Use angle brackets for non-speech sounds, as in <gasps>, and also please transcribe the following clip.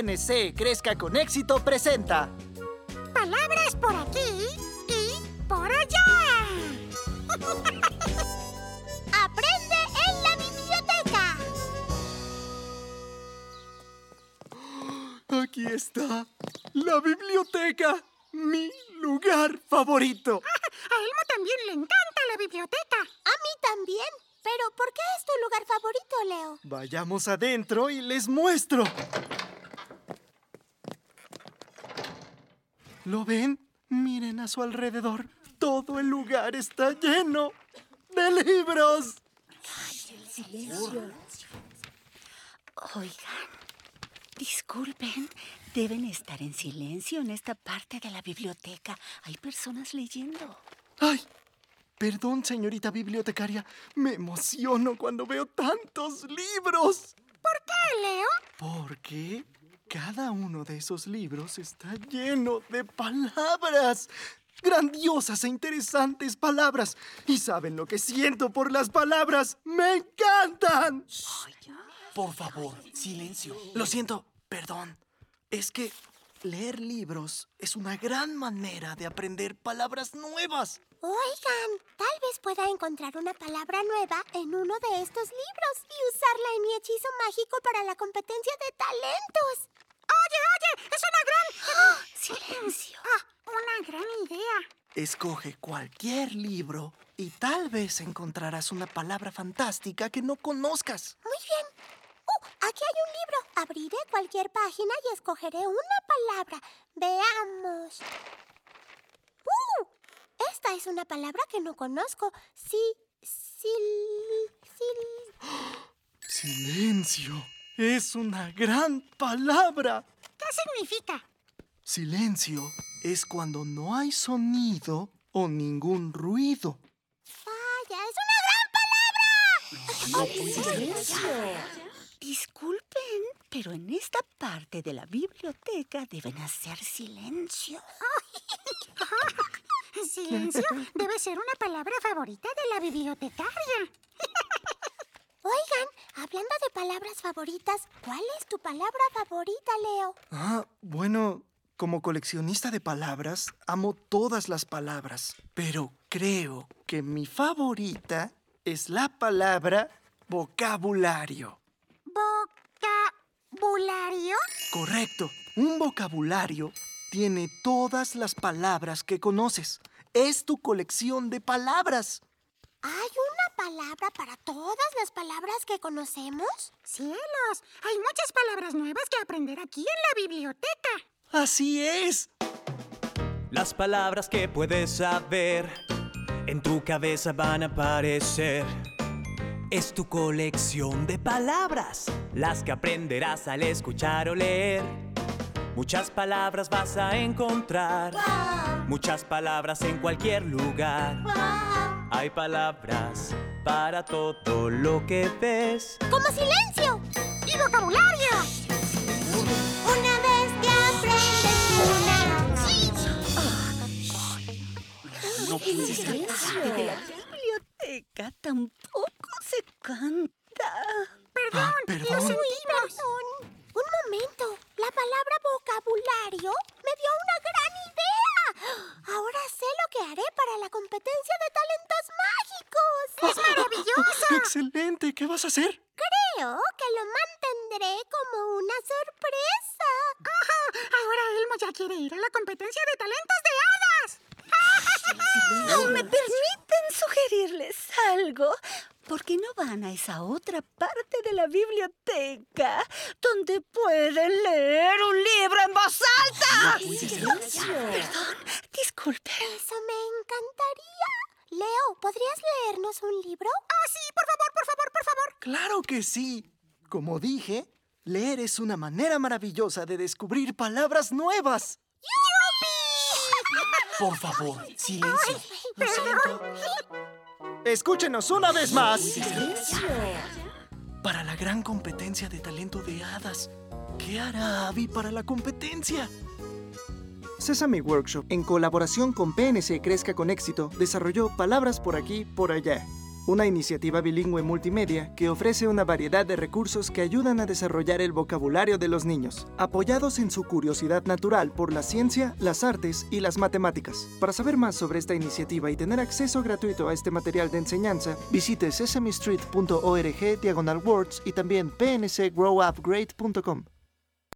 PNC Crezca con Éxito presenta Palabras por aquí y por allá. <laughs> Aprende en la biblioteca. <gasps> Aquí está la biblioteca, mi lugar favorito. <laughs> A Elmo también le encanta la biblioteca. A mí también. Pero ¿por qué es tu lugar favorito, Leo? Vayamos adentro y les muestro. ¿Lo ven? Miren a su alrededor. Todo el lugar está lleno de libros. Oigan, disculpen, deben estar en silencio en esta parte de la biblioteca. Hay personas leyendo. Ay, perdón, señorita bibliotecaria. Me emociono cuando veo tantos libros. ¿Por qué, Leo? Porque cada uno de esos libros está lleno de palabras. Grandiosas e interesantes palabras. ¿Y saben lo que siento por las palabras? ¡Me encantan! Por favor, silencio. Lo siento, perdón. Es que leer libros es una gran manera de aprender palabras nuevas. Oigan, tal vez pueda encontrar una palabra nueva en uno de estos libros y usarla en mi hechizo mágico para la competencia de talentos. Oye, oye, es una gran... Silencio. <clears throat> Ah, una gran idea. Escoge cualquier libro y tal vez encontrarás una palabra fantástica que no conozcas. Muy bien. Uh, aquí hay un libro. Abriré cualquier página y escogeré una palabra. Veamos. ¡Uh! Esta es una palabra que no conozco. Sí, sil, sil. Silencio. Es una gran palabra. ¿Qué significa? Silencio es cuando no hay sonido o ningún ruido. Vaya, es una gran palabra. Disculpen, pero en esta parte de la biblioteca deben hacer silencio. <laughs> Silencio debe ser una palabra favorita de la bibliotecaria. <laughs> Oigan, hablando de palabras favoritas, ¿cuál es tu palabra favorita, Leo? Ah, bueno, como coleccionista de palabras, amo todas las palabras, pero creo que mi favorita es la palabra vocabulario. ¿Vocabulario? Correcto, un vocabulario tiene todas las palabras que conoces. Es tu colección de palabras. ¿Hay una palabra para todas las palabras que conocemos? Cielos, hay muchas palabras nuevas que aprender aquí en la biblioteca. Así es. Las palabras que puedes saber en tu cabeza van a aparecer. Es tu colección de palabras, las que aprenderás al escuchar o leer. Muchas palabras vas a encontrar, muchas palabras en cualquier lugar. Hay palabras para todo lo que ves. ¡Como silencio! ¡Y vocabulario! Una vez que aprendes una... Esta parte de la biblioteca tampoco se canta. Perdón, Ah, lo perdón. Un momento, la palabra vocabulario me dio una gran idea. Ahora sé lo que haré para la competencia de talentos mágicos. ¡Es maravilloso! <laughs> Excelente, ¿qué vas a hacer? Creo que lo mantendré como una sorpresa. Ajá, ahora Elmo ya quiere ir a la competencia de talentos de hadas. <laughs> ¿Me permiten sugerirles algo? ¿Por qué no van a esa otra parte de la biblioteca donde pueden leer un libro en voz alta? Perdón, disculpen. Eso me encantaría. Leo, ¿podrías leernos un libro? Ah, sí, por favor, por favor, por favor. Claro que sí. Como dije, leer es una manera maravillosa de descubrir palabras nuevas. Por favor, silencio. Lo siento. Escúchenos una vez más. Para la gran competencia de talento de hadas, ¿qué hará Abby para la competencia? Sesame Workshop, en colaboración con PNC Crezca con Éxito, desarrolló Palabras por aquí, por allá. Una iniciativa bilingüe multimedia que ofrece una variedad de recursos que ayudan a desarrollar el vocabulario de los niños, apoyados en su curiosidad natural por la ciencia, las artes y las matemáticas. Para saber más sobre esta iniciativa y tener acceso gratuito a este material de enseñanza, visite sesamestreet.org diagonal words y también pncgrowupgrade.com.